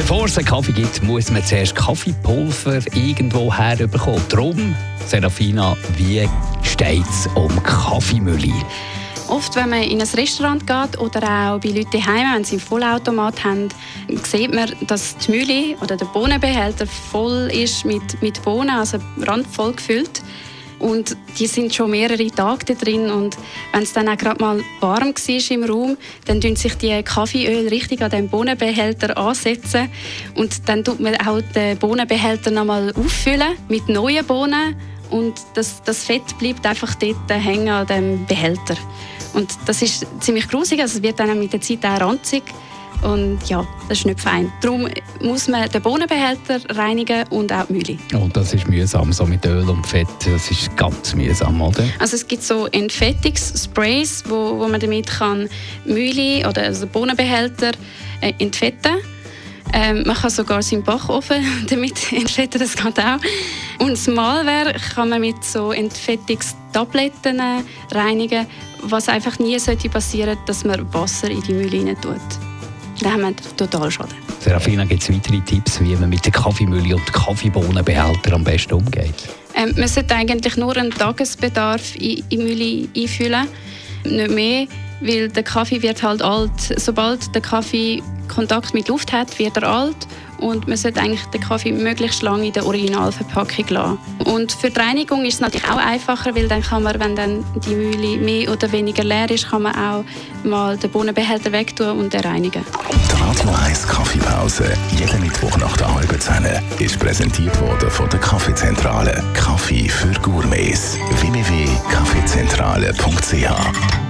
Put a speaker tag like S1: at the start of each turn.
S1: Bevor es einen Kaffee gibt, muss man zuerst Kaffeepulver irgendwo herbekommen. Darum, Serafina, wie steht es um Kaffeemühle?
S2: Oft, wenn man in ein Restaurant geht oder auch bei Leuten daheim, wenn sie einen Vollautomat haben, sieht man, dass die Mühle oder der Bohnenbehälter voll ist mit, mit Bohnen, also randvoll gefüllt. Und die sind schon mehrere Tage da drin. Und wenn es dann auch gerade mal warm war im Raum, dann tun sich die Kaffeeöl richtig an den Bohnenbehälter ansetzen. Und dann tut man auch den Bohnenbehälter nochmal auffüllen mit neuen Bohnen. Und das, das Fett bleibt einfach dort hängen an dem Behälter. Und das ist ziemlich grusig, also es wird dann mit der Zeit auch ranzig. Und ja, das ist nicht fein. Darum muss man den Bohnenbehälter reinigen und auch die Mühle.
S1: Und das ist mühsam, so mit Öl und Fett. Das ist ganz mühsam, oder?
S2: Also es gibt so Entfettungssprays, wo, wo man damit kann Mühle oder also Bohnenbehälter äh, entfetten ähm, man kann sogar seinen Backofen damit entfetten, das geht auch. Und das Malwehr kann man mit so Entfettungstabletten äh, reinigen, was einfach nie sollte passieren dass man Wasser in die Mühle rein tut. Dann haben wir total Schaden.
S1: Serafina, gibt es weitere Tipps, wie man mit der Kaffeemühle und Kaffeebohnenbehälter am besten umgeht?
S2: Ähm, man sollte eigentlich nur einen Tagesbedarf in die Mühle einfüllen, nicht mehr, weil der Kaffee wird halt alt. Sobald der Kaffee Kontakt mit Luft hat, wird er alt und man sollte eigentlich den Kaffee möglichst lange in der Originalverpackung lassen. Und für die Reinigung ist es natürlich auch einfacher, weil dann kann man, wenn dann die Mühle mehr oder weniger leer ist, kann man auch mal den Bohnenbehälter wegtun und den reinigen.
S3: Die Radio 1 Kaffeepause, jeden Mittwoch nach der halben Zehn, ist präsentiert worden von der Kaffeezentrale. Kaffee für Gourmets. www.kaffeezentrale.ch